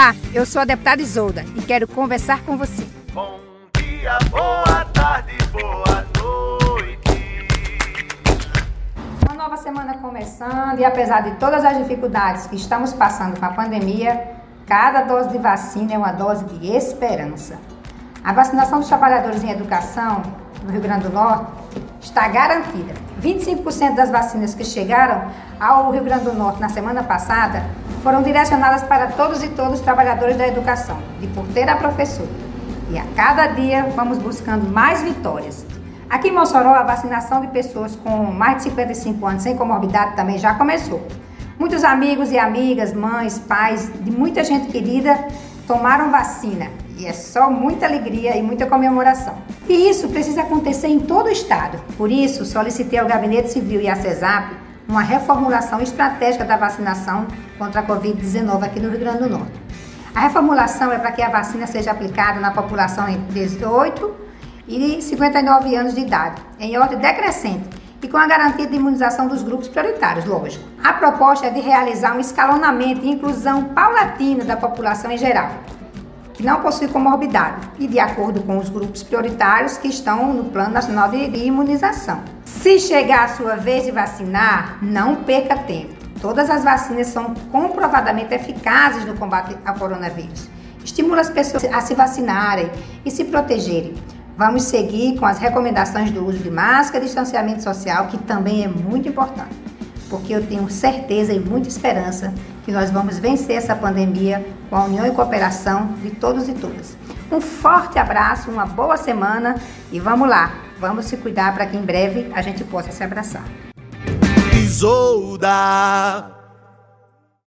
Olá, eu sou a deputada Isolda e quero conversar com você. Bom dia, boa tarde, boa noite. Uma nova semana começando e apesar de todas as dificuldades que estamos passando com a pandemia, cada dose de vacina é uma dose de esperança. A vacinação dos trabalhadores em educação no Rio Grande do Norte está garantida. 25% das vacinas que chegaram ao Rio Grande do Norte na semana passada foram direcionadas para todos e todos os trabalhadores da educação, de porteira a professor. E a cada dia vamos buscando mais vitórias. Aqui em Mossoró, a vacinação de pessoas com mais de 55 anos sem comorbidade também já começou. Muitos amigos e amigas, mães, pais, de muita gente querida tomaram vacina e é só muita alegria e muita comemoração. E isso precisa acontecer em todo o estado. Por isso, solicitei ao Gabinete Civil e à CESAP uma reformulação estratégica da vacinação contra a Covid-19 aqui no Rio Grande do Norte. A reformulação é para que a vacina seja aplicada na população entre 18 e 59 anos de idade, em ordem decrescente e com a garantia de imunização dos grupos prioritários, lógico. A proposta é de realizar um escalonamento e inclusão paulatina da população em geral, que não possui comorbidade, e de acordo com os grupos prioritários que estão no Plano Nacional de Imunização. Se chegar a sua vez de vacinar, não perca tempo. Todas as vacinas são comprovadamente eficazes no combate ao coronavírus. Estimula as pessoas a se vacinarem e se protegerem. Vamos seguir com as recomendações do uso de máscara e distanciamento social, que também é muito importante, porque eu tenho certeza e muita esperança que nós vamos vencer essa pandemia com a união e cooperação de todos e todas. Um forte abraço, uma boa semana e vamos lá, vamos se cuidar para que em breve a gente possa se abraçar. Isolda.